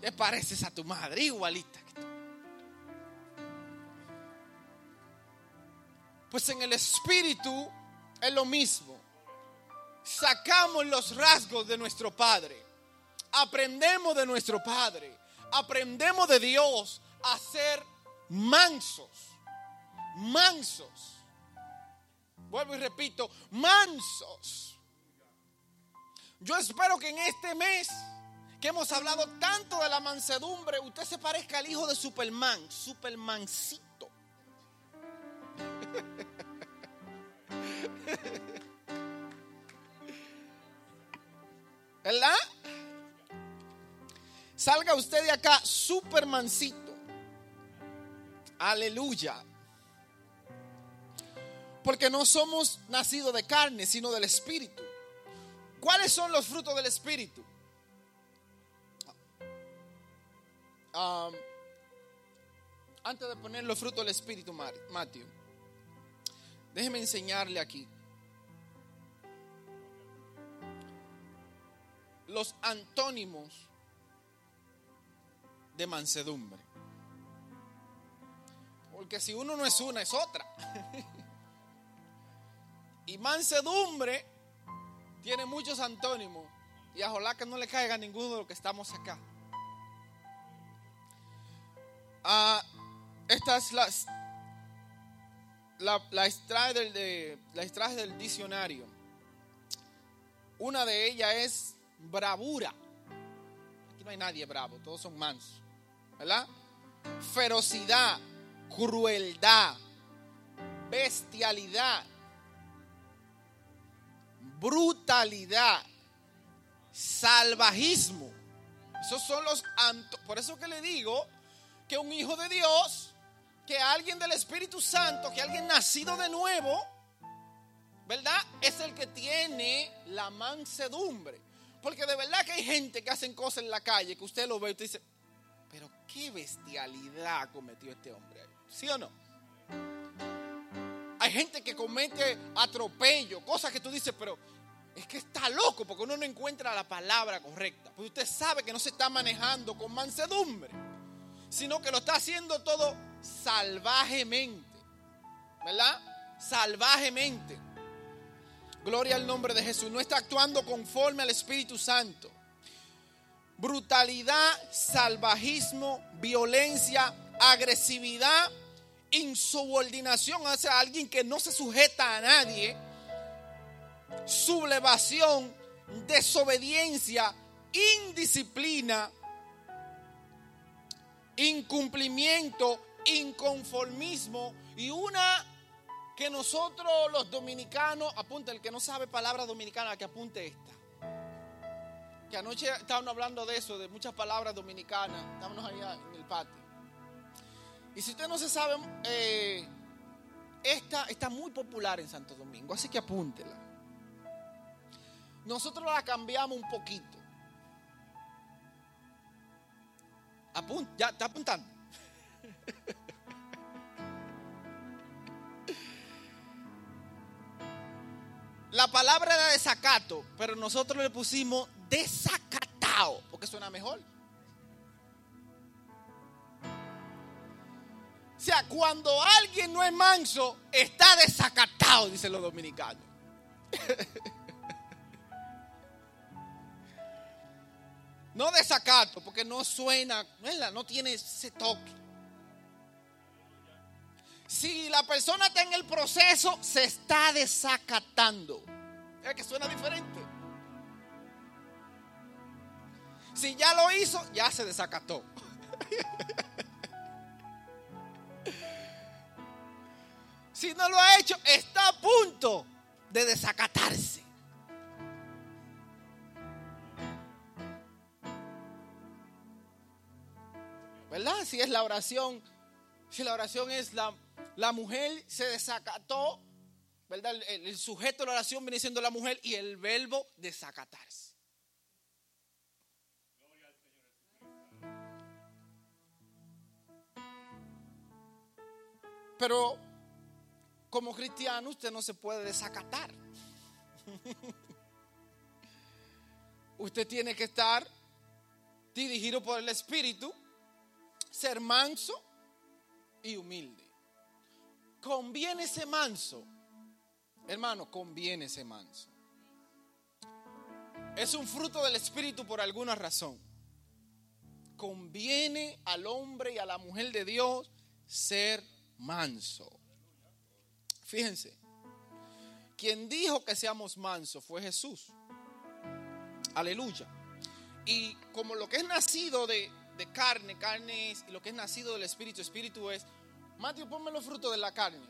te pareces a tu madre, igualita. Pues en el espíritu es lo mismo. Sacamos los rasgos de nuestro padre. Aprendemos de nuestro padre. Aprendemos de Dios a ser mansos. Mansos. Vuelvo y repito, mansos. Yo espero que en este mes que hemos hablado tanto de la mansedumbre, usted se parezca al hijo de Superman, Supermancito. ¿Verdad? Salga usted de acá, Supermancito. Aleluya. Porque no somos nacidos de carne, sino del Espíritu. ¿Cuáles son los frutos del Espíritu? Antes de poner los frutos del Espíritu, Mateo, déjeme enseñarle aquí. Los antónimos de mansedumbre. Porque si uno no es una, es otra. y mansedumbre tiene muchos antónimos. Y ojalá que no le caiga a ninguno de los que estamos acá. Ah, esta es la, la, del, de, la del diccionario. Una de ellas es bravura. Aquí no hay nadie bravo, todos son mansos. ¿Verdad? Ferocidad, crueldad, bestialidad, brutalidad, salvajismo. Esos son los... Por eso que le digo que un hijo de Dios, que alguien del Espíritu Santo, que alguien nacido de nuevo, ¿verdad? Es el que tiene la mansedumbre. Porque de verdad que hay gente que hacen cosas en la calle que usted lo ve y usted dice, pero qué bestialidad cometió este hombre. ¿Sí o no? Hay gente que comete atropello, cosas que tú dices, pero es que está loco porque uno no encuentra la palabra correcta. Porque usted sabe que no se está manejando con mansedumbre, sino que lo está haciendo todo salvajemente. ¿Verdad? Salvajemente. Gloria al nombre de Jesús. No está actuando conforme al Espíritu Santo. Brutalidad, salvajismo, violencia, agresividad insubordinación hacia alguien que no se sujeta a nadie, sublevación, desobediencia, indisciplina, incumplimiento, inconformismo y una que nosotros los dominicanos, apunte el que no sabe palabra dominicana, que apunte esta. Que anoche estábamos hablando de eso, de muchas palabras dominicanas, estábamos allá en el patio. Y si usted no se sabe, eh, esta está muy popular en Santo Domingo, así que apúntela. Nosotros la cambiamos un poquito. Apunt, ya está apuntando. La palabra era desacato, pero nosotros le pusimos desacatado, porque suena mejor. O sea, cuando alguien no es manso, está desacatado, dicen los dominicanos. No desacato, porque no suena, no tiene ese toque. Si la persona está en el proceso, se está desacatando. Es que suena diferente. Si ya lo hizo, ya se desacató. si no lo ha hecho, está a punto de desacatarse. ¿Verdad? Si es la oración, si la oración es la, la mujer se desacató, ¿verdad? El, el, sujeto de la oración viene siendo la mujer y el verbo desacatarse. Pero como cristiano usted no se puede desacatar. usted tiene que estar dirigido por el Espíritu, ser manso y humilde. Conviene ese manso. Hermano, conviene ese manso. Es un fruto del Espíritu por alguna razón. Conviene al hombre y a la mujer de Dios ser manso. Fíjense, quien dijo que seamos mansos fue Jesús. Aleluya. Y como lo que es nacido de, carne, carne es, lo que es nacido del Espíritu, Espíritu es, Mateo, ponme los frutos de la carne.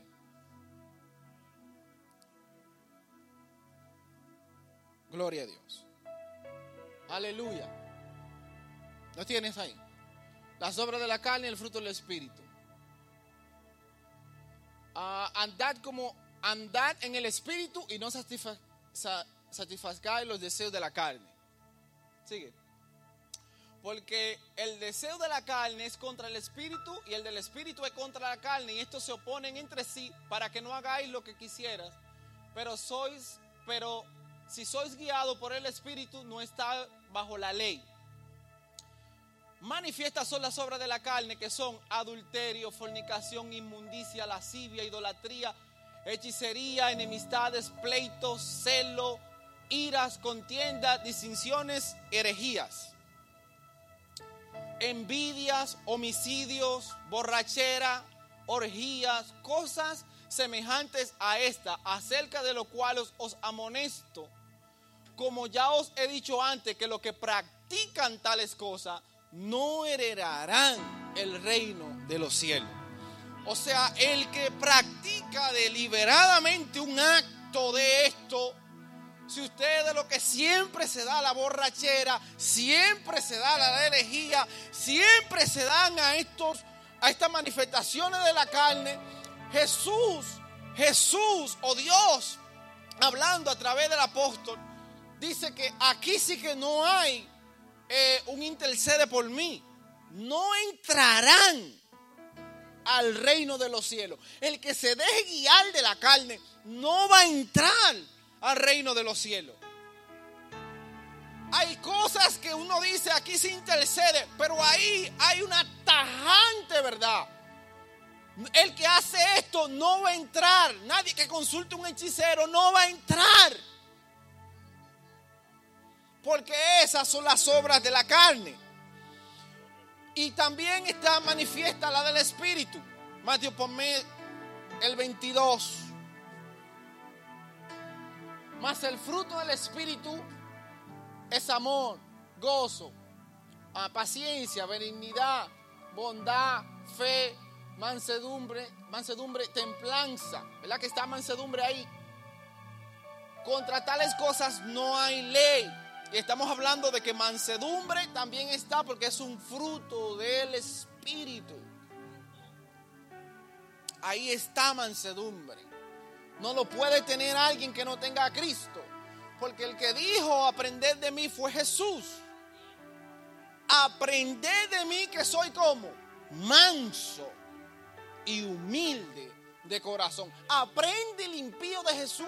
Gloria a Dios. Aleluya. ¿Lo tienes ahí? Las obras de la carne y el fruto del Espíritu. Uh, andad como andad en el Espíritu y no satisfazgáis los deseos de la carne. Sigue. Porque el deseo de la carne es contra el espíritu y el del espíritu es contra la carne y estos se oponen entre sí para que no hagáis lo que quisieras. Pero sois, pero si sois guiados por el espíritu no está bajo la ley. Manifiestas son las obras de la carne que son adulterio, fornicación, inmundicia, lascivia, idolatría, hechicería, enemistades, pleitos, celo, iras, contiendas, distinciones, herejías envidias, homicidios, borrachera, orgías, cosas semejantes a esta, acerca de lo cual os amonesto, como ya os he dicho antes, que los que practican tales cosas no heredarán el reino de los cielos. O sea, el que practica deliberadamente un acto de esto, si usted de lo que siempre se da la borrachera, siempre se da la herejía, siempre se dan a estos a estas manifestaciones de la carne, Jesús, Jesús o Dios hablando a través del apóstol dice que aquí sí que no hay eh, un intercede por mí. No entrarán al reino de los cielos. El que se deje guiar de la carne no va a entrar al reino de los cielos. Hay cosas que uno dice aquí se intercede, pero ahí hay una tajante verdad. El que hace esto no va a entrar. Nadie que consulte un hechicero no va a entrar. Porque esas son las obras de la carne. Y también está manifiesta la del Espíritu. Mateo, ponme el 22. Mas el fruto del Espíritu es amor, gozo, ah, paciencia, benignidad, bondad, fe, mansedumbre, mansedumbre, templanza. ¿Verdad que está mansedumbre ahí? Contra tales cosas no hay ley. Y estamos hablando de que mansedumbre también está porque es un fruto del Espíritu. Ahí está mansedumbre. No lo puede tener alguien que no tenga a Cristo. Porque el que dijo, aprended de mí fue Jesús. Aprended de mí que soy como manso y humilde de corazón. ¿Aprende el impío de Jesús?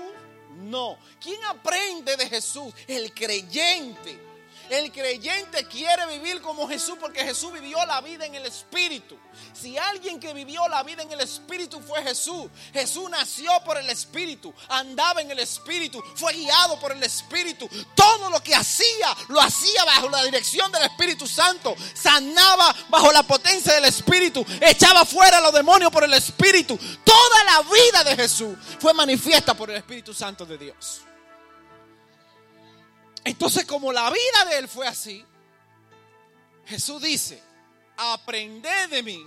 No. ¿Quién aprende de Jesús? El creyente el creyente quiere vivir como Jesús porque Jesús vivió la vida en el Espíritu. Si alguien que vivió la vida en el Espíritu fue Jesús, Jesús nació por el Espíritu, andaba en el Espíritu, fue guiado por el Espíritu. Todo lo que hacía, lo hacía bajo la dirección del Espíritu Santo. Sanaba bajo la potencia del Espíritu, echaba fuera a los demonios por el Espíritu. Toda la vida de Jesús fue manifiesta por el Espíritu Santo de Dios. Entonces, como la vida de él fue así, Jesús dice, aprended de mí,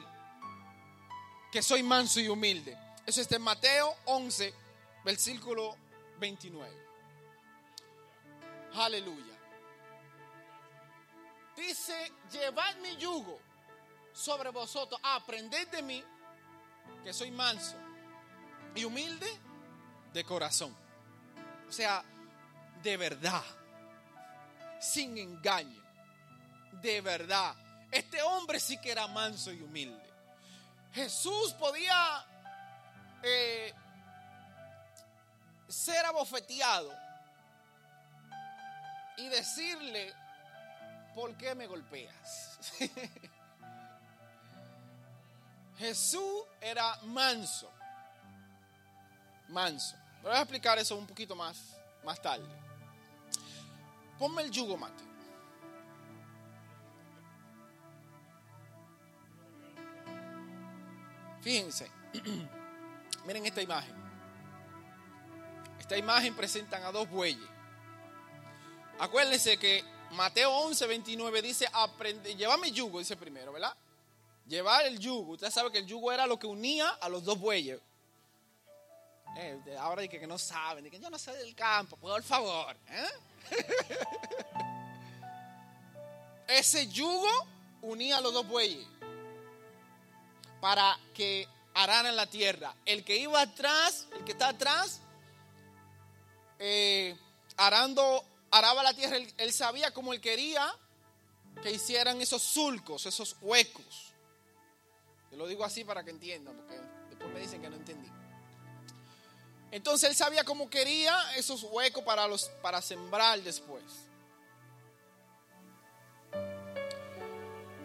que soy manso y humilde. Eso está en Mateo 11, versículo 29. Aleluya. Dice, llevad mi yugo sobre vosotros, aprended de mí, que soy manso y humilde de corazón. O sea, de verdad sin engaño. De verdad. Este hombre sí que era manso y humilde. Jesús podía eh, ser abofeteado y decirle ¿por qué me golpeas? Jesús era manso. Manso. Voy a explicar eso un poquito más, más tarde. Ponme el yugo, Mate. Fíjense, miren esta imagen. Esta imagen presentan a dos bueyes. Acuérdense que Mateo 11, 29 dice, aprende, llévame yugo, dice primero, ¿verdad? Llevar el yugo. Usted sabe que el yugo era lo que unía a los dos bueyes. Eh, ahora dicen que no saben, que yo no sé del campo, por favor. ¿eh? Ese yugo unía a los dos bueyes para que araran la tierra. El que iba atrás, el que está atrás, eh, arando, araba la tierra, él, sabía como él quería que hicieran esos surcos, esos huecos. Yo lo digo así para que entiendan, porque después me dicen que no entendí. Entonces él sabía cómo quería esos huecos para, los, para sembrar después.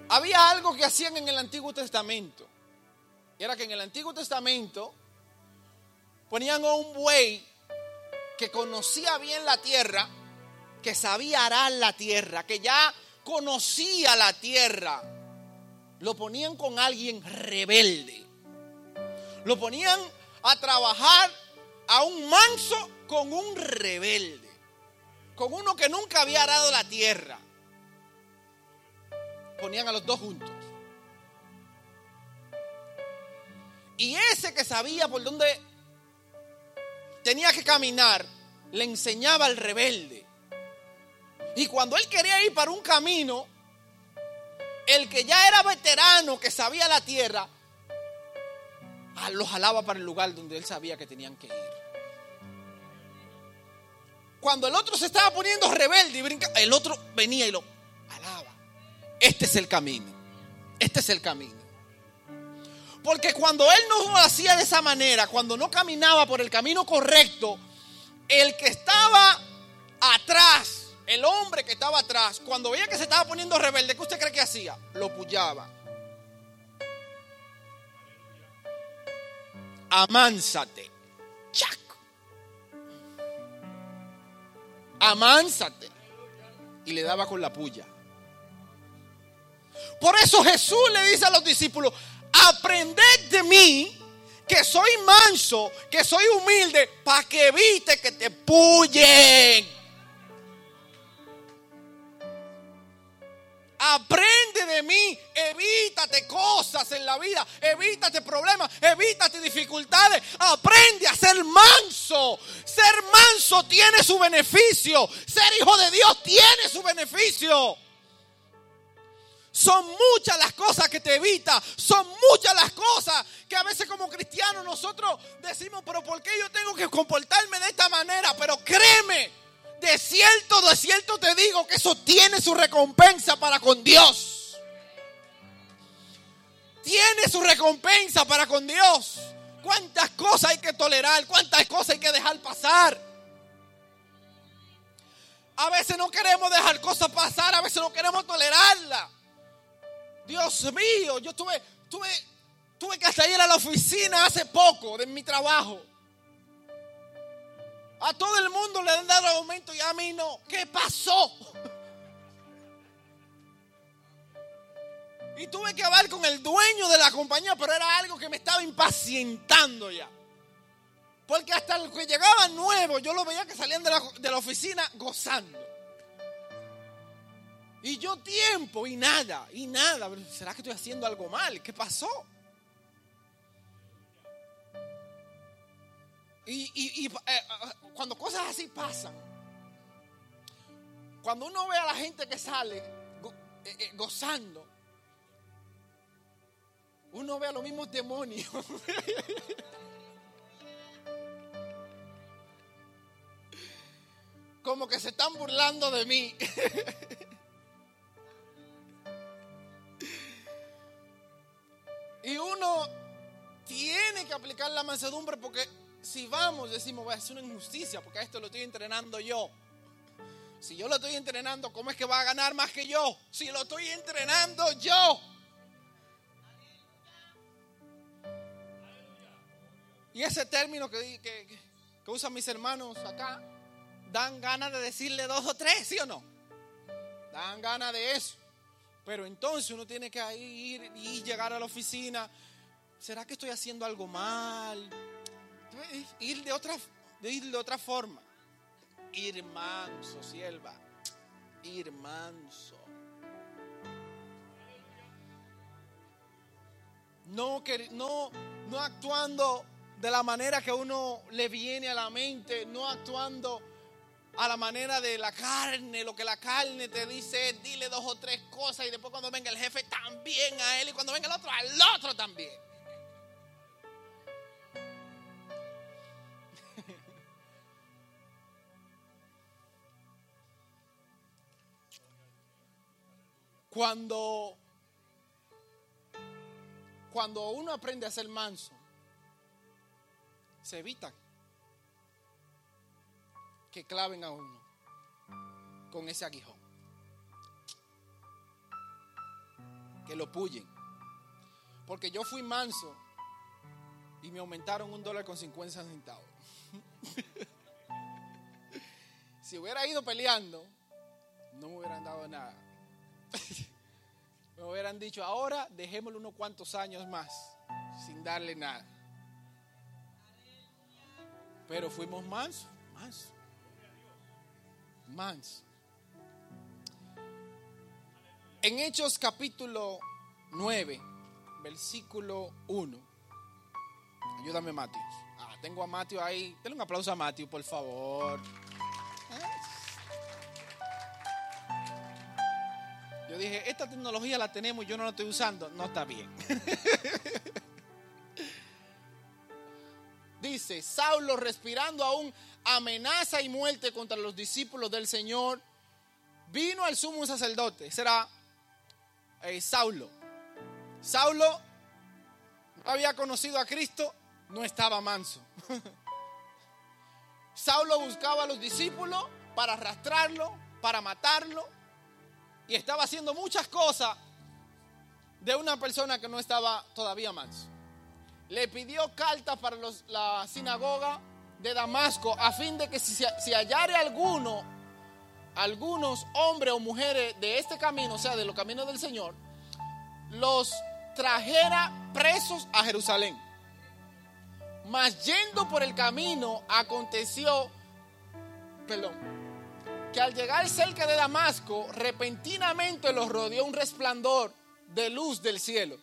Había algo que hacían en el Antiguo Testamento. Y era que en el Antiguo Testamento ponían a un buey que conocía bien la tierra, que sabía arar la tierra, que ya conocía la tierra. Lo ponían con alguien rebelde. Lo ponían a trabajar a un manso con un rebelde. Con uno que nunca había arado la tierra. Ponían a los dos juntos. Y ese que sabía por dónde tenía que caminar, le enseñaba al rebelde. Y cuando él quería ir para un camino, el que ya era veterano, que sabía la tierra, lo jalaba para el lugar donde él sabía que tenían que ir. Cuando el otro se estaba poniendo rebelde y brinca, el otro venía y lo alaba. Este es el camino. Este es el camino. Porque cuando él no lo hacía de esa manera, cuando no caminaba por el camino correcto, el que estaba atrás, el hombre que estaba atrás, cuando veía que se estaba poniendo rebelde, ¿qué usted cree que hacía? Lo pullaba. Amánsate. Chac. Amánsate. Y le daba con la puya. Por eso Jesús le dice a los discípulos, aprended de mí que soy manso, que soy humilde, para que evite que te puyen. Aprende de mí, evítate cosas en la vida, evítate problemas, evítate dificultades, aprende a ser manso. Ser manso tiene su beneficio, ser hijo de Dios tiene su beneficio. Son muchas las cosas que te evita. Son muchas las cosas que a veces como cristianos nosotros decimos, pero ¿por qué yo tengo que comportarme de esta manera? Pero créeme, de cierto, de cierto te digo que eso tiene su recompensa para con Dios. Tiene su recompensa para con Dios. ¿Cuántas cosas hay que tolerar? ¿Cuántas cosas hay que dejar pasar? A veces no queremos dejar cosas pasar, a veces no queremos tolerarlas. Dios mío, yo tuve, tuve, tuve que salir a la oficina hace poco de mi trabajo. A todo el mundo le han dado aumento y a mí no. ¿Qué pasó? Y tuve que hablar con el dueño de la compañía, pero era algo que me estaba impacientando ya. Porque hasta el que llegaba nuevo, yo lo veía que salían de la, de la oficina gozando. Y yo tiempo y nada, y nada. ¿Será que estoy haciendo algo mal? ¿Qué pasó? Y, eh, eh, cuando cosas así pasan, cuando uno ve a la gente que sale eh, gozando, uno ve a los mismos demonios. Como que se están burlando de mí. Y uno tiene que aplicar la mansedumbre porque si vamos, decimos, va a ser una injusticia porque a esto lo estoy entrenando yo. Si yo lo estoy entrenando, ¿cómo es que va a ganar más que yo? Si lo estoy entrenando yo. Y ese término que, que, usan mis hermanos acá, dan ganas de decirle dos o tres, ¿sí o no? Dan ganas de eso. Pero entonces uno tiene que ir y llegar a la oficina. ¿Será que estoy haciendo algo mal? Ir de otra, ir de otra forma ir manso, sierva, ir manso. No, no, no actuando de la manera que uno le viene a la mente, no actuando a la manera de la carne, lo que la carne te dice, dile dos o tres cosas y después cuando venga el jefe también a él y cuando venga el otro al otro también. Cuando, cuando uno aprende a ser manso, se evita que claven a uno con ese aguijón. Que lo puyen. Porque yo fui manso y me aumentaron un dólar con 50 centavos. si hubiera ido peleando, no me hubieran dado nada. Me hubieran dicho, ahora dejémosle unos cuantos años más sin darle nada. Pero fuimos mansos, mansos, mansos. En Hechos capítulo 9, versículo 1. Ayúdame, Mateo. Ah, tengo a Mateo ahí. Denle un aplauso a Mateo, por favor. Yo dije, esta tecnología la tenemos y yo no la estoy usando. No está bien. Dice, Saulo respirando aún amenaza y muerte contra los discípulos del Señor, vino al sumo sacerdote. Será eh, Saulo. Saulo no había conocido a Cristo, no estaba manso. Saulo buscaba a los discípulos para arrastrarlo, para matarlo y estaba haciendo muchas cosas de una persona que no estaba todavía manso. Le pidió cartas para la sinagoga de Damasco a fin de que si, si hallare alguno, algunos hombres o mujeres de este camino, o sea, de los caminos del Señor, los trajera presos a Jerusalén. Mas yendo por el camino aconteció, perdón, que al llegar cerca de Damasco, repentinamente los rodeó un resplandor de luz del cielo.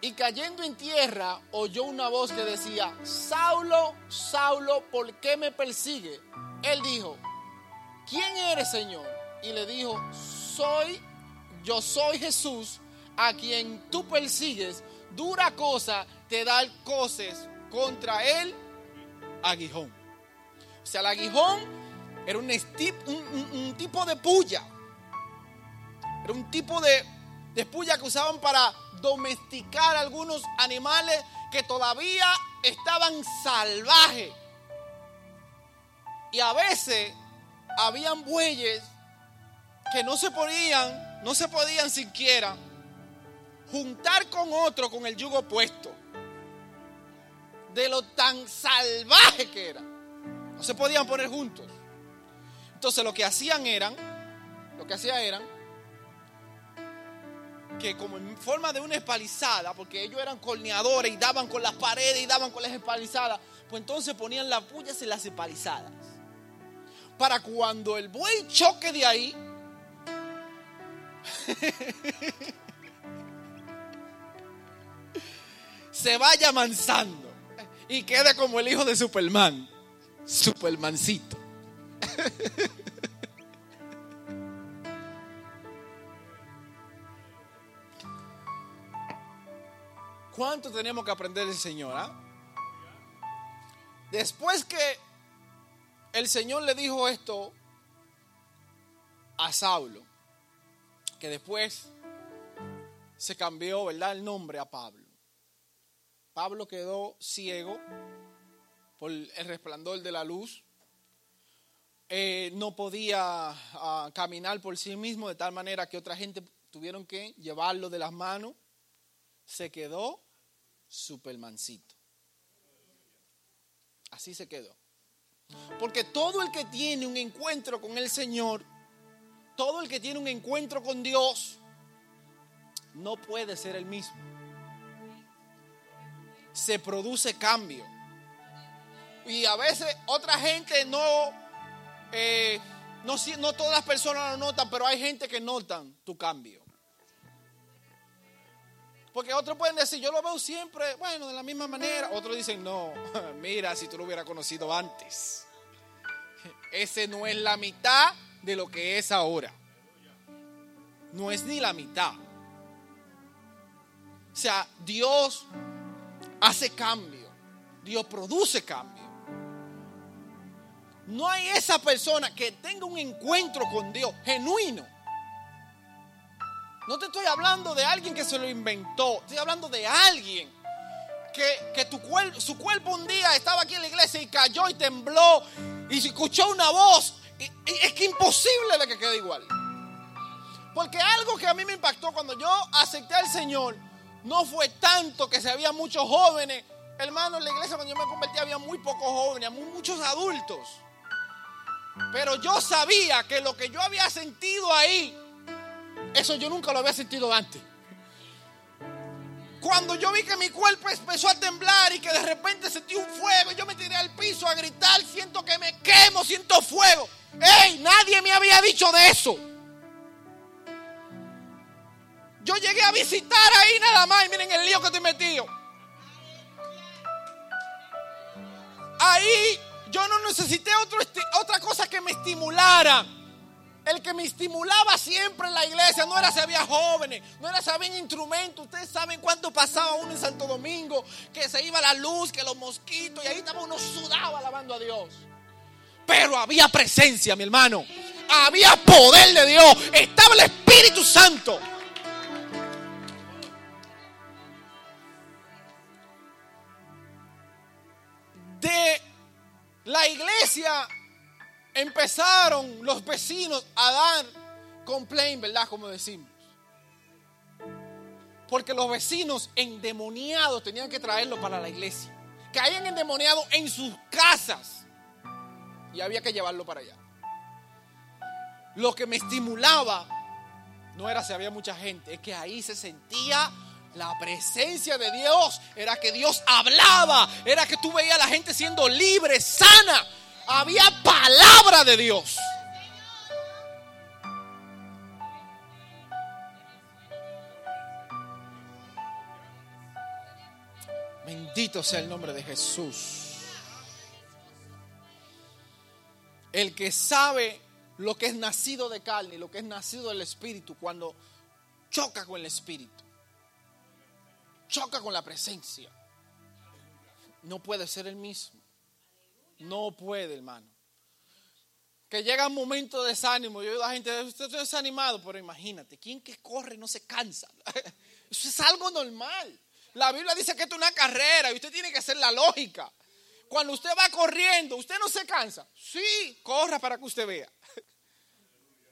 Y cayendo en tierra, oyó una voz que decía, Saulo, Saulo, ¿por qué me persigue? Él dijo, ¿quién eres, Señor? Y le dijo, soy, yo soy Jesús, a quien tú persigues. Dura cosa te da el coces contra él aguijón. O sea, el aguijón era un, tipo de puya. Era un tipo de, de puya que usaban para domesticar algunos animales que todavía estaban salvajes. Y a veces habían bueyes que no se podían, no se podían siquiera juntar con otro con el yugo puesto. De lo tan salvaje que era. No se podían poner juntos. Entonces lo que hacían eran, lo que hacían eran que como en forma de una espalizada, porque ellos eran corneadores y daban con las paredes y daban con las espalizadas, pues entonces ponían las pullas en las espalizadas. Para cuando el buey choque de ahí, se vaya avanzando y quede como el hijo de Superman. Supermancito. ¿Cuánto tenemos que aprender del Señor? Ah? Después que el Señor le dijo esto a Saulo, que después se cambió, ¿verdad?, el nombre a Pablo. Pablo quedó ciego por el resplandor de la luz. eh, no podía ah, caminar por sí mismo, de tal manera que otra gente tuvieron que llevarlo de las manos. Se quedó supermancito. Así se quedó. Porque todo el que tiene un encuentro con el Señor, todo el que tiene un encuentro con Dios, no puede ser el mismo. Se produce cambio. Y a veces otra gente no, eh, no, no todas las personas lo notan, pero hay gente que notan tu cambio. Porque otros pueden decir, yo lo veo siempre, bueno, de la misma manera. Otros dicen, no, mira, si tú lo hubieras conocido antes. Ese no es la mitad de lo que es ahora. No es ni la mitad. O sea, Dios hace cambio. Dios produce cambio. No hay esa persona que tenga un encuentro con Dios genuino no te estoy hablando de alguien que se lo inventó. Estoy hablando de alguien que, tu su cuerpo un día estaba aquí en la iglesia y cayó y tembló y escuchó una voz. Es que imposible de que quede igual. Porque algo que a mí me impactó cuando yo acepté al Señor no fue tanto que se había muchos jóvenes. Hermano, en la iglesia cuando yo me convertí había muy pocos jóvenes, muchos adultos. Pero yo sabía que lo que yo había sentido ahí eso yo nunca lo había sentido antes. Cuando yo vi que mi cuerpo empezó a temblar y que de repente sentí un fuego, yo me tiré al piso a gritar, siento que me quemo, siento fuego. ¡Ey! Nadie me había dicho de eso. Yo llegué a visitar ahí nada más y miren el lío que estoy metido. Ahí yo no necesité otra cosa que me estimulara. El que me estimulaba siempre en la iglesia no era si había jóvenes, no era si había instrumentos. Ustedes saben cuánto pasaba uno en Santo Domingo, que se iba la luz, que los mosquitos, y ahí estaba uno sudado alabando a Dios. Pero había presencia, mi hermano. Había poder de Dios. Estaba el Espíritu Santo. De la iglesia empezaron los vecinos a dar complaint, ¿verdad? Como decimos. Porque los vecinos endemoniados tenían que traerlo para la iglesia. Caían endemoniados en sus casas. Y había que llevarlo para allá. Lo que me estimulaba no era si había mucha gente, es que ahí se sentía la presencia de Dios. Era que Dios hablaba. Era que tú veías a la gente siendo libre, sana había palabra de Dios. Bendito sea el nombre de Jesús. El que sabe lo que es nacido de carne y lo que es nacido del Espíritu cuando choca con el Espíritu, choca con la presencia, no puede ser el mismo. No puede, hermano. Que llega un momento de desánimo. Yo digo a la gente, usted está desanimado, pero imagínate, ¿quién que corre no se cansa? Eso es algo normal. La Biblia dice que esto es una carrera y usted tiene que hacer la lógica. Cuando usted va corriendo, usted no se cansa. Sí, corra para que usted vea.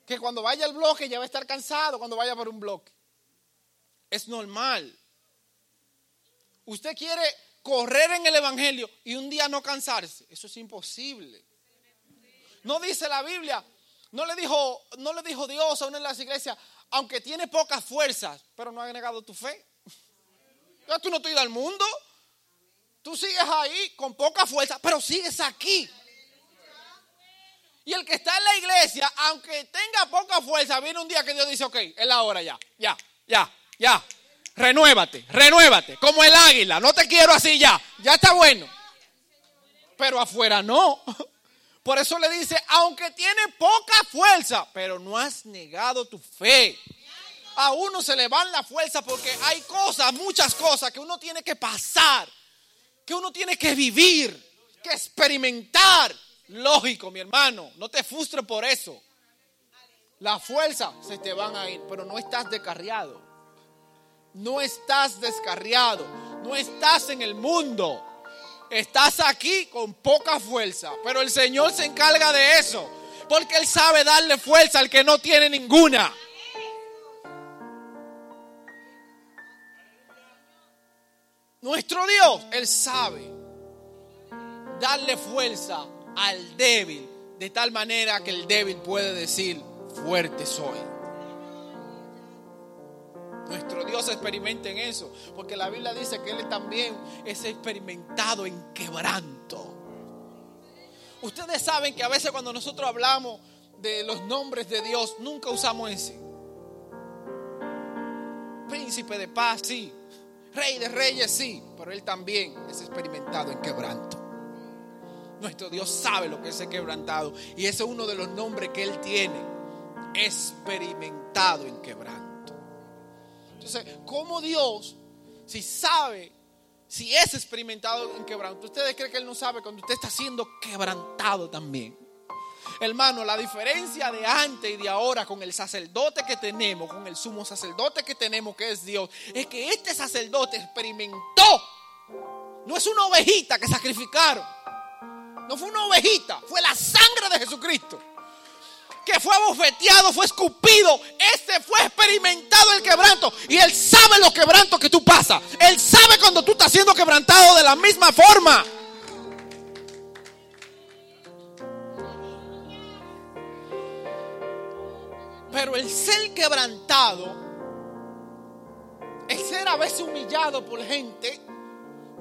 Que cuando vaya al bloque ya va a estar cansado cuando vaya por un bloque. Es normal. Usted quiere correr en el Evangelio y un día no cansarse. Eso es imposible. No dice la Biblia, no le dijo, no le dijo Dios a una de las iglesias, aunque tiene pocas fuerzas, pero no ha negado tu fe. Ya tú no te ido al mundo. Tú sigues ahí con poca fuerza, pero sigues aquí. Y el que está en la iglesia, aunque tenga poca fuerza, viene un día que Dios dice, ok, es la hora ya, ya, ya, ya renuévate, renuévate, como el águila, no te quiero así ya, ya está bueno. Pero afuera no. Por eso le dice, aunque tiene poca fuerza, pero no has negado tu fe. A uno se le van la fuerza porque hay cosas, muchas cosas que uno tiene que pasar, que uno tiene que vivir, que experimentar. Lógico, mi hermano, no te frustres por eso. La fuerza se te van a ir, pero no estás descarriado no estás descarriado, no estás en el mundo. Estás aquí con poca fuerza, pero el Señor se encarga de eso. Porque Él sabe darle fuerza al que no tiene ninguna. Nuestro Dios, Él sabe darle fuerza al débil de tal manera que el débil puede decir, fuerte soy. Nuestro Dios experimenta en eso, porque la Biblia dice que Él también es experimentado en quebranto. Ustedes saben que a veces cuando nosotros hablamos de los nombres de Dios, nunca usamos ese. Príncipe de paz, sí. Rey de reyes, sí. Pero Él también es experimentado en quebranto. Nuestro Dios sabe lo que es quebrantado. Y ese es uno de los nombres que Él tiene. Experimentado en quebranto. Entonces, ¿cómo Dios, si sabe, si es experimentado en quebranto, ustedes creen que Él no sabe cuando usted está siendo quebrantado también? Hermano, la diferencia de antes y de ahora con el sacerdote que tenemos, con el sumo sacerdote que tenemos, que es Dios, es que este sacerdote experimentó. No es una ovejita que sacrificaron. No fue una ovejita, fue la sangre de Jesucristo. Que fue abofeteado, fue escupido. Este fue experimentado el quebranto. Y Él sabe los quebrantos que tú pasas. Él sabe cuando tú estás siendo quebrantado de la misma forma. Pero el ser quebrantado, el ser a veces humillado por gente,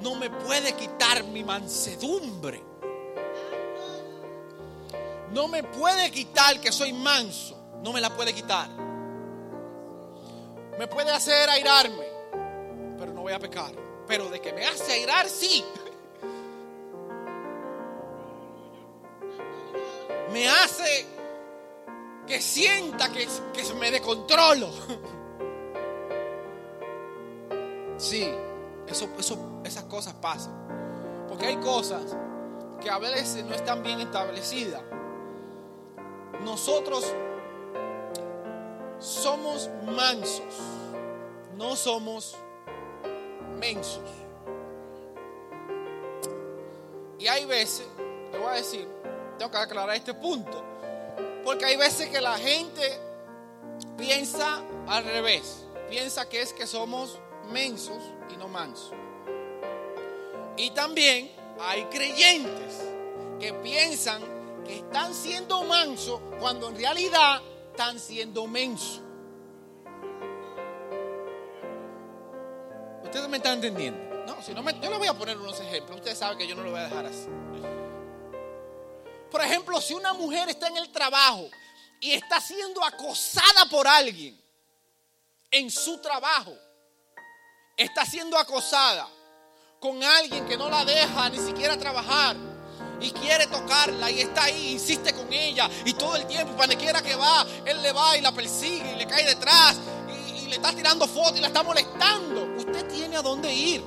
no me puede quitar mi mansedumbre no me puede quitar que soy manso. No me la puede quitar. Me puede hacer airarme, pero no voy a pecar. Pero de que me hace airar, sí. Me hace que sienta que, que me descontrolo. Sí, eso, eso, esas cosas pasan. Porque hay cosas que a veces no están bien establecidas nosotros somos mansos, no somos mensos. Y hay veces, te voy a decir, tengo que aclarar este punto, porque hay veces que la gente piensa al revés, piensa que es que somos mensos y no mansos. Y también hay creyentes que piensan que están siendo mansos cuando en realidad están siendo mensos. Ustedes me están entendiendo. No, si no me, yo les voy a poner unos ejemplos. Ustedes saben que yo no lo voy a dejar así. Por ejemplo, si una mujer está en el trabajo y está siendo acosada por alguien en su trabajo, está siendo acosada con alguien que no la deja ni siquiera trabajar y quiere tocarla y está ahí, insiste con ella y todo el tiempo, para quiera que va, él le va y la persigue y le cae detrás y, le está tirando fotos y la está molestando. Usted tiene a dónde ir.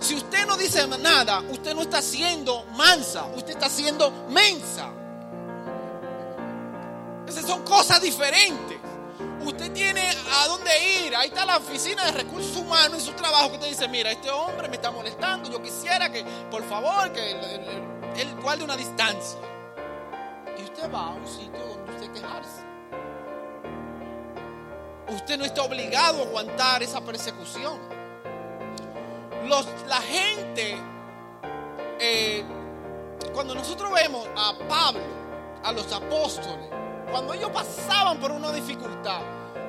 Si usted no dice nada, usted no está siendo mansa, usted está siendo mensa. Esas son cosas diferentes. Usted tiene a dónde ir. Ahí está la oficina de recursos humanos y su trabajo que usted dice, mira, este hombre me está molestando. Yo quisiera que, por favor, que el cual de una distancia. Y usted va a un sitio donde usted quejarse. Usted no está obligado a aguantar esa persecución. Los, la gente, eh, cuando nosotros vemos a Pablo, a los apóstoles, cuando ellos pasaban por una dificultad,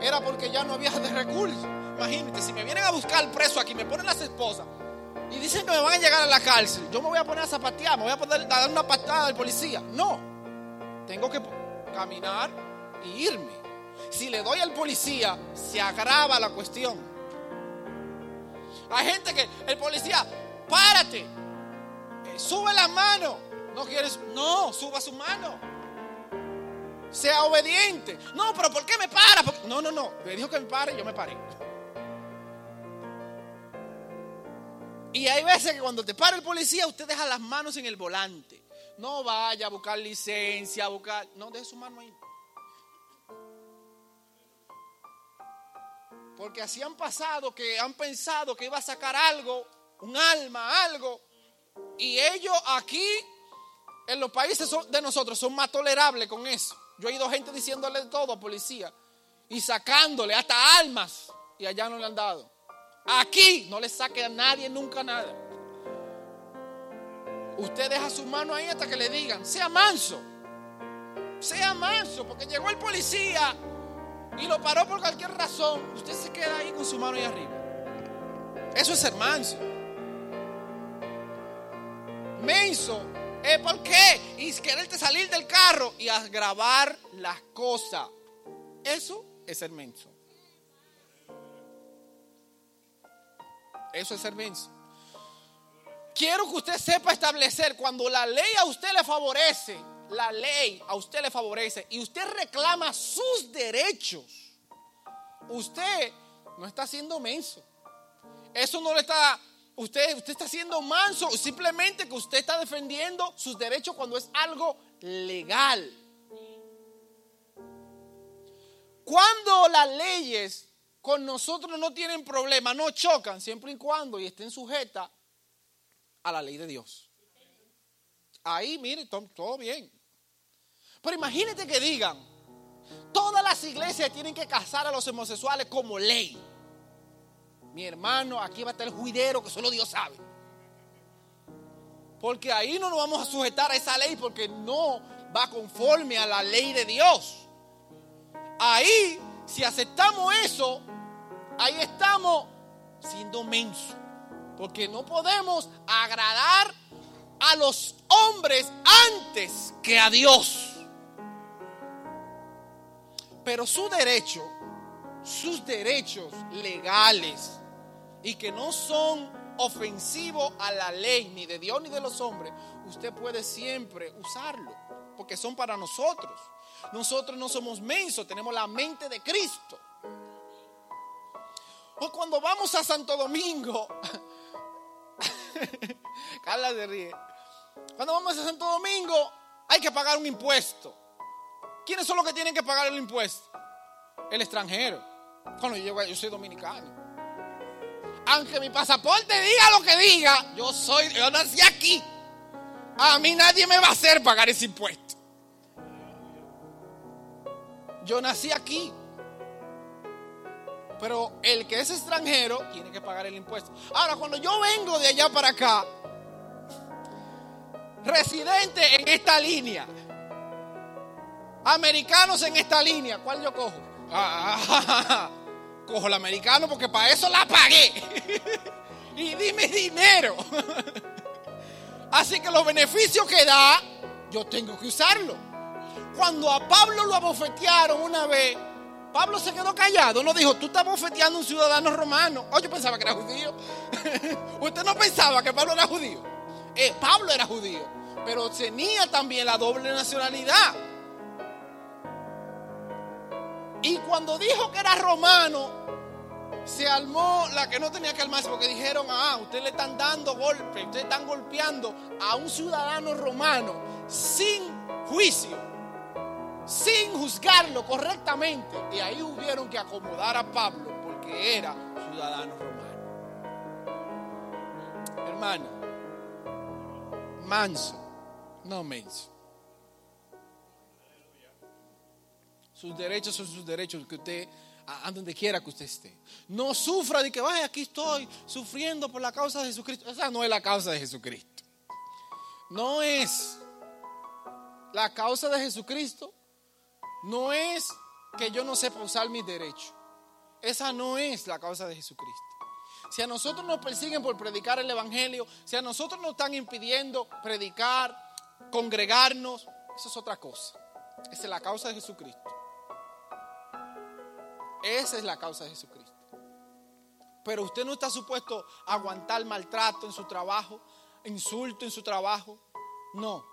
era porque ya no había de recursos. Imagínate, si me vienen a buscar preso aquí, me ponen las esposas, y dicen que me van a llegar a la cárcel. Yo me voy a poner a zapatear, me voy a dar una patada al policía. No, tengo que caminar y irme. Si le doy al policía, se agrava la cuestión. Hay gente que el policía, párate, eh, sube la mano. No quieres, no, suba su mano. Sea obediente. No, pero ¿por qué me para? No, no, no. Me dijo que me pare, yo me paré. Y hay veces que cuando te para el policía, usted deja las manos en el volante. No vaya a buscar licencia, a buscar. No, deje su mano ahí. Porque así han pasado que han pensado que iba a sacar algo, un alma, algo. Y ellos aquí en los países de nosotros son más tolerables con eso. Yo he ido gente diciéndole todo a policía y sacándole hasta almas y allá no le han dado. Aquí no le saque a nadie nunca nada. Usted deja su mano ahí hasta que le digan, sea manso. Sea manso, porque llegó el policía y lo paró por cualquier razón. Usted se queda ahí con su mano ahí arriba. Eso es ser manso. Menso es por qué y quererte salir del carro y agravar las cosas. Eso es ser menso. Eso es ser menso. Quiero que usted sepa establecer cuando la ley a usted le favorece, la ley a usted le favorece y usted reclama sus derechos. Usted no está siendo menso. Eso no le está usted, usted está siendo manso, simplemente que usted está defendiendo sus derechos cuando es algo legal. Cuando las leyes con nosotros no tienen problema, no chocan, siempre y cuando y estén sujetas a la ley de Dios. Ahí, mire, todo bien. Pero imagínate que digan, todas las iglesias tienen que casar a los homosexuales como ley. Mi hermano, aquí va a estar el juidero que solo Dios sabe. Porque ahí no nos vamos a sujetar a esa ley porque no va conforme a la ley de Dios. Ahí, si aceptamos eso, ahí estamos siendo mensos. Porque no podemos agradar a los hombres antes que a Dios. Pero su derecho, sus derechos legales y que no son ofensivos a la ley ni de Dios ni de los hombres, usted puede siempre usarlo, porque son para nosotros. Nosotros no somos mensos, tenemos la mente de Cristo. O cuando vamos a Santo Domingo, Carla se ríe. Cuando vamos a Santo Domingo, hay que pagar un impuesto. ¿Quiénes son los que tienen que pagar el impuesto? El extranjero. Cuando yo yo soy dominicano aunque mi pasaporte diga lo que diga, yo soy, yo nací aquí. A mí nadie me va a hacer pagar ese impuesto. Yo nací aquí. Pero el que es extranjero tiene que pagar el impuesto. Ahora, cuando yo vengo de allá para acá, residente en esta línea, americanos en esta línea, ¿cuál yo cojo? Ah, cojo el americano porque para eso la pagué. y dime dinero. Así que los beneficios que da, yo tengo que usarlo. Cuando a Pablo lo abofetearon una vez, Pablo se quedó callado, no dijo, tú estás bofeteando a un ciudadano romano. Oh, yo pensaba que era judío. Usted no pensaba que Pablo era judío. Eh, Pablo era judío, pero tenía también la doble nacionalidad. Y cuando dijo que era romano, se armó la que no tenía que armarse porque dijeron, ah, ustedes le están dando golpe, ustedes están golpeando a un ciudadano romano sin juicio, sin juzgarlo correctamente. Y ahí hubieron que acomodar a Pablo porque era ciudadano romano. Hermano, manso, no menso. Sus derechos son sus derechos que usted a donde quiera que usted esté. No sufra de que, vaya, aquí estoy sufriendo por la causa de Jesucristo. Esa no es la causa de Jesucristo. No es la causa de Jesucristo. No es que yo no sepa usar mis derechos. Esa no es la causa de Jesucristo. Si a nosotros nos persiguen por predicar el Evangelio, si a nosotros nos están impidiendo predicar, congregarnos, eso es otra cosa. Esa es la causa de Jesucristo. Esa es la causa de Jesucristo. Pero usted no está supuesto a aguantar maltrato en su trabajo, insulto en su trabajo. No.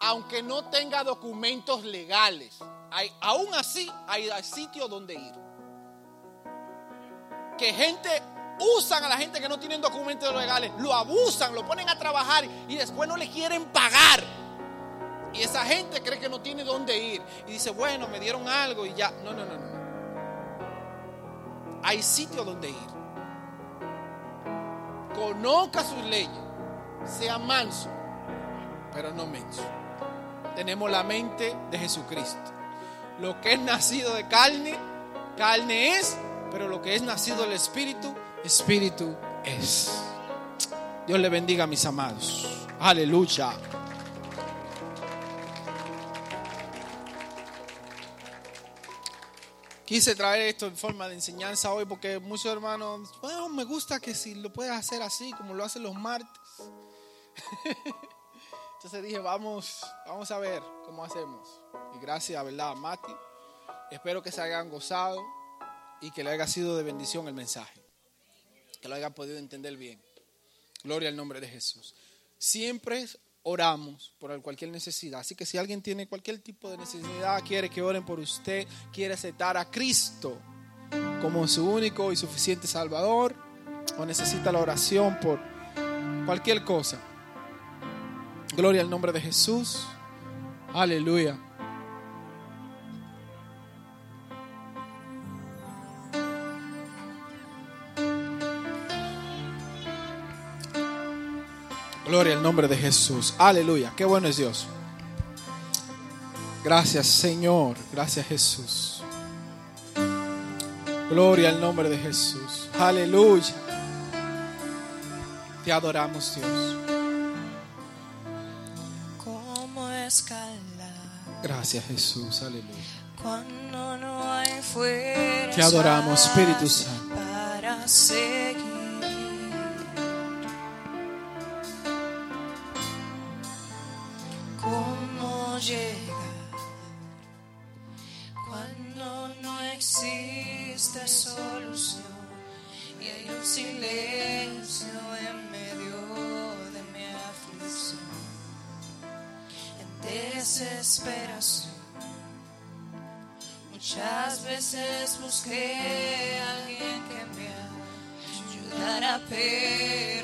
Aunque no tenga documentos legales, hay, aún así hay, sitios donde ir. Que gente usan a la gente que no tienen documentos legales, lo abusan, lo ponen a trabajar y después no le quieren pagar. Y esa gente cree que no tiene dónde ir. Y dice, bueno, me dieron algo y ya. No, no, no, no hay sitio donde ir. Conozca sus leyes, sea manso, pero no menso. Tenemos la mente de Jesucristo. Lo que es nacido de carne, carne es, pero lo que es nacido del Espíritu, Espíritu es. Dios le bendiga mis amados. Aleluya. Quise traer esto en forma de enseñanza hoy porque muchos hermanos, bueno, me gusta que si lo puedes hacer así como lo hacen los martes. Entonces dije, vamos, vamos a ver cómo hacemos. Y gracias, ¿verdad, Mati? Espero que se hayan gozado y que le haya sido de bendición el mensaje. Que lo hayan podido entender bien. Gloria al nombre de Jesús. Siempre oramos por cualquier necesidad. Así que si alguien tiene cualquier tipo de necesidad, quiere que oren por usted, quiere aceptar a Cristo como su único y suficiente Salvador, o necesita la oración por cualquier cosa. Gloria al nombre de Jesús. Aleluya. Gloria al nombre de Jesús. Aleluya. Qué bueno es Dios. Gracias Señor. Gracias Jesús. Gloria al nombre de Jesús. Aleluya. Te adoramos Dios. Gracias Jesús. Aleluya. cuando no hay fuerza Te adoramos, Espíritu Santo. para seguir. Muchas veces busqué a alguien que me ayudara, pero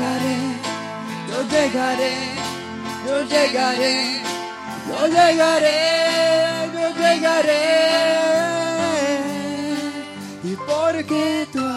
llegaré, yo llegaré, yo llegaré, yo llegaré, yo llegaré. Y porque tú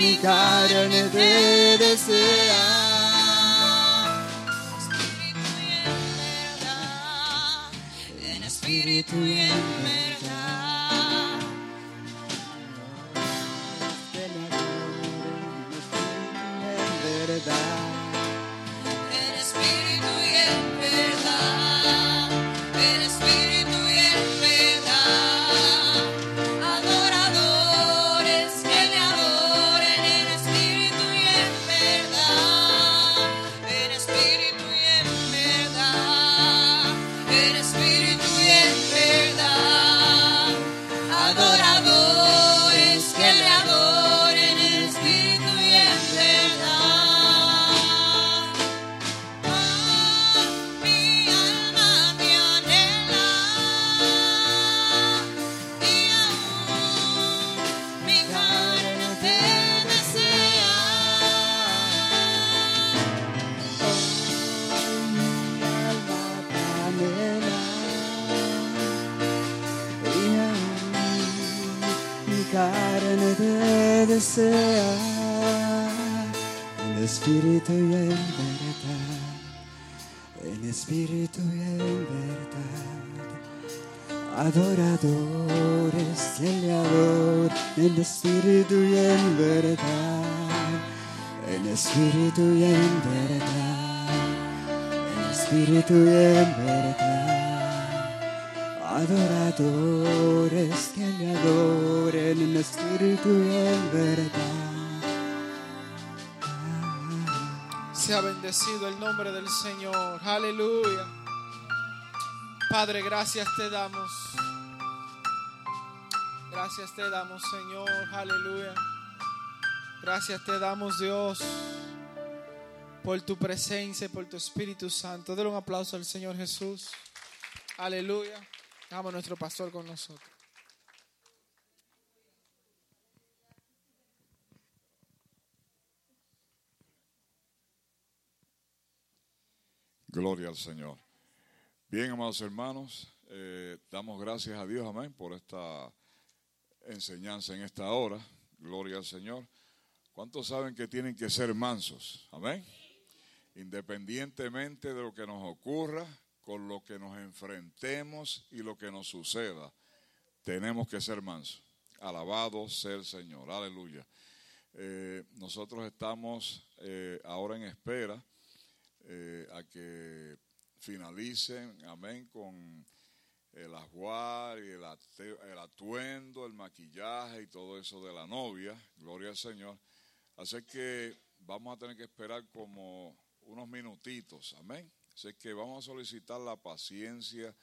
mi carne te desea. En espíritu y en verdad. En verdad. Sea bendecido el nombre del Señor. Aleluya. Padre, gracias te damos. Gracias te damos, Señor. Aleluya. Gracias te damos, Dios, por tu presencia y por tu Espíritu Santo. Dale un aplauso al Señor Jesús. Aleluya. Dejamos a nuestro pastor con nosotros. Gloria al Señor. Bien, amados hermanos, eh, damos gracias a Dios, amén, por esta enseñanza en esta hora. Gloria al Señor. ¿Cuántos saben que tienen que ser mansos? Amén. Independientemente de lo que nos ocurra, con lo que nos enfrentemos y lo que nos suceda, tenemos que ser mansos. Alabado sea el Señor. Aleluya. Eh, nosotros estamos eh, ahora en espera eh, a que finalicen, amén, con el ajuar y el, el atuendo, el maquillaje y todo eso de la novia, gloria al Señor. Así que vamos a tener que esperar como unos minutitos, amén. Así que vamos a solicitar la paciencia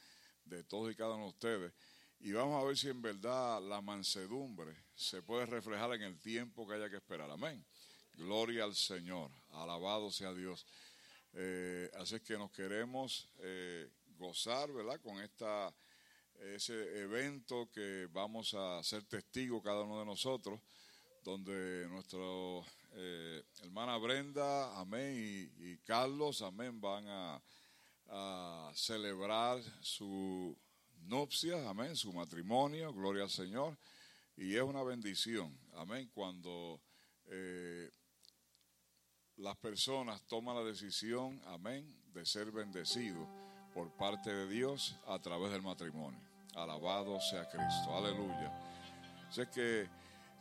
de todos y cada uno de ustedes y vamos a ver si en verdad la mansedumbre se puede reflejar en el tiempo que haya que esperar, amén. Gloria al Señor, alabado sea Dios. Eh, así que nos queremos eh, gozar, ¿verdad? Con esta, ese evento que vamos a ser testigos cada uno de nosotros, donde nuestro eh, hermana Brenda, amén, y, Carlos, amén, van a, a celebrar su nupcias, amén, su matrimonio, gloria al Señor, y es una bendición, amén, cuando eh, las personas toman la decisión, amén, de ser bendecidos por parte de Dios a través del matrimonio. Alabado sea Cristo, aleluya. Así que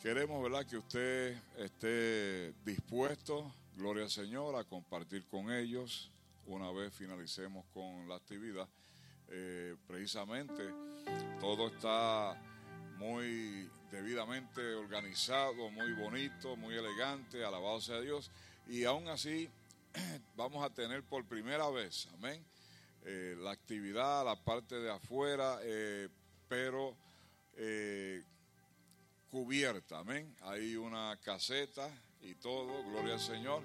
queremos, ¿verdad?, que usted esté dispuesto, gloria al Señor, a compartir con ellos una vez finalicemos con la actividad. Eh, precisamente todo está muy debidamente organizado, muy bonito, muy elegante, alabado sea Dios. Y aún así vamos a tener por primera vez, amén, eh, la actividad, la parte de afuera, eh, pero eh, cubierta, amén. Hay una caseta y todo, gloria al Señor.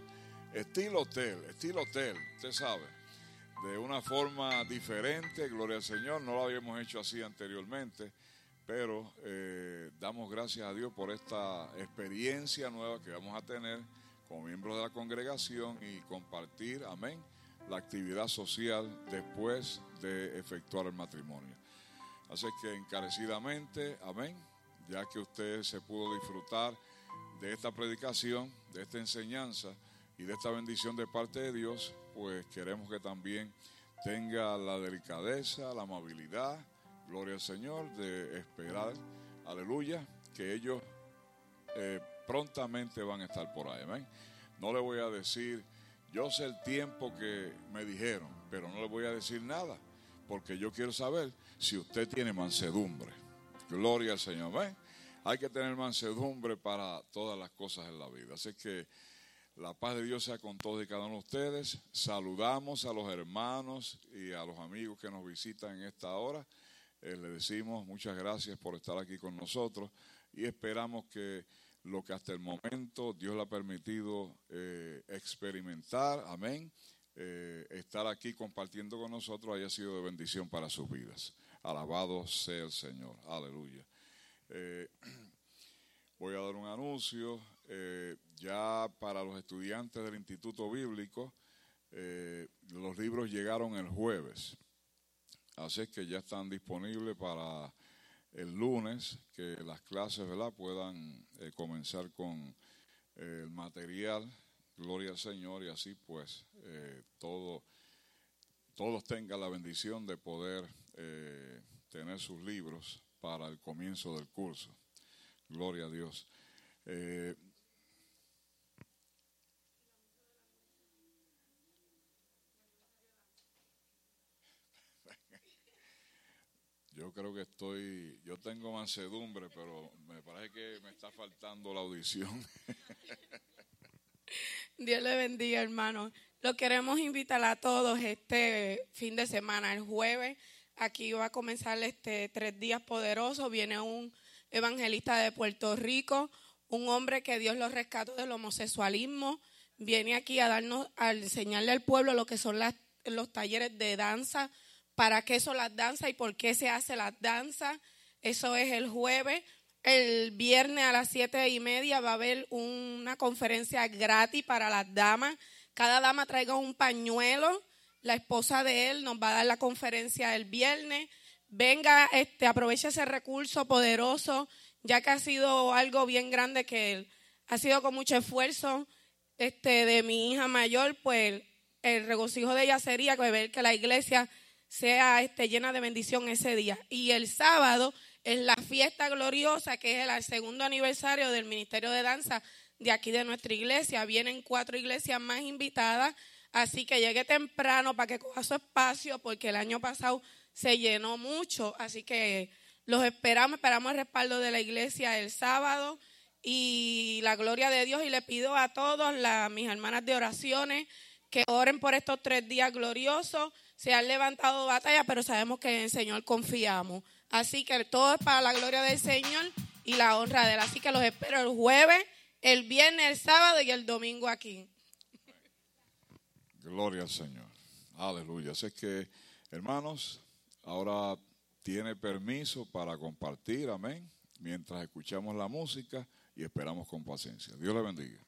Estilo hotel, estilo hotel, usted sabe, de una forma diferente, gloria al Señor. No lo habíamos hecho así anteriormente, pero damos gracias a Dios por esta experiencia nueva que vamos a tener como miembros de la congregación y compartir, amén, la actividad social después de efectuar el matrimonio. Así que encarecidamente, amén, ya que usted se pudo disfrutar de esta predicación, de esta enseñanza y de esta bendición de parte de Dios, pues queremos que también tenga la delicadeza, la amabilidad, gloria al Señor, de esperar, aleluya, que ellos eh, prontamente van a estar por ahí, amén. No le voy a decir, yo sé el tiempo que me dijeron, pero no le voy a decir nada, porque yo quiero saber si usted tiene mansedumbre. Gloria al Señor, amén. Hay que tener mansedumbre para todas las cosas en la vida. Así que la paz de Dios sea con todos y cada uno de ustedes. Saludamos a los hermanos y a los amigos que nos visitan en esta hora. Eh, le decimos muchas gracias por estar aquí con nosotros y esperamos que lo que hasta el momento Dios le ha permitido eh, experimentar, amén, eh, estar aquí compartiendo con nosotros haya sido de bendición para sus vidas. Alabado sea el Señor, aleluya. Eh, voy a dar un anuncio ya para los estudiantes del Instituto Bíblico. los libros llegaron el jueves, así que ya están disponibles para el lunes que las clases ¿verdad? puedan eh, comenzar con eh, el material. Gloria al Señor y así pues eh, todo, todos tengan la bendición de poder tener sus libros para el comienzo del curso. Gloria a Dios. Yo creo que estoy, yo tengo mansedumbre, pero me parece que me está faltando la audición. Dios le bendiga, hermano. Lo queremos invitar a todos este fin de semana, el jueves. Aquí va a comenzar este tres días poderosos. Viene un evangelista de Puerto Rico, un hombre que Dios lo rescató del homosexualismo. Viene aquí a darnos, a enseñarle al pueblo lo que son las, los talleres de danza, para qué son las danzas y por qué se hace las danzas. Eso es el jueves. El viernes a las siete y media va a haber una conferencia gratis para las damas. Cada dama traiga un pañuelo. La esposa de él nos va a dar la conferencia el viernes. Venga, este, aproveche ese recurso poderoso, ya que ha sido algo bien grande que él ha sido con mucho esfuerzo este, de mi hija mayor, pues el regocijo de ella sería que ver que la iglesia sea este, llena de bendición ese día. Y el sábado es la fiesta gloriosa, que es el segundo aniversario del Ministerio de Danza de aquí de nuestra iglesia. Vienen cuatro iglesias más invitadas, así que llegue temprano para que coja su espacio, porque el año pasado se llenó mucho, así que los esperamos, esperamos el respaldo de la iglesia el sábado y la gloria de Dios y le pido a todos, la- mis hermanas de oraciones, que oren por estos tres días gloriosos. Se han levantado batalla, pero sabemos que en el Señor confiamos. Así que todo es para la gloria del Señor y la honra de Él. Así que los espero el jueves, el viernes, el sábado y el domingo aquí. Gloria al Señor. Aleluya. Así que, hermanos, ahora tiene permiso para compartir, amén, mientras escuchamos la música y esperamos con paciencia. Dios le bendiga.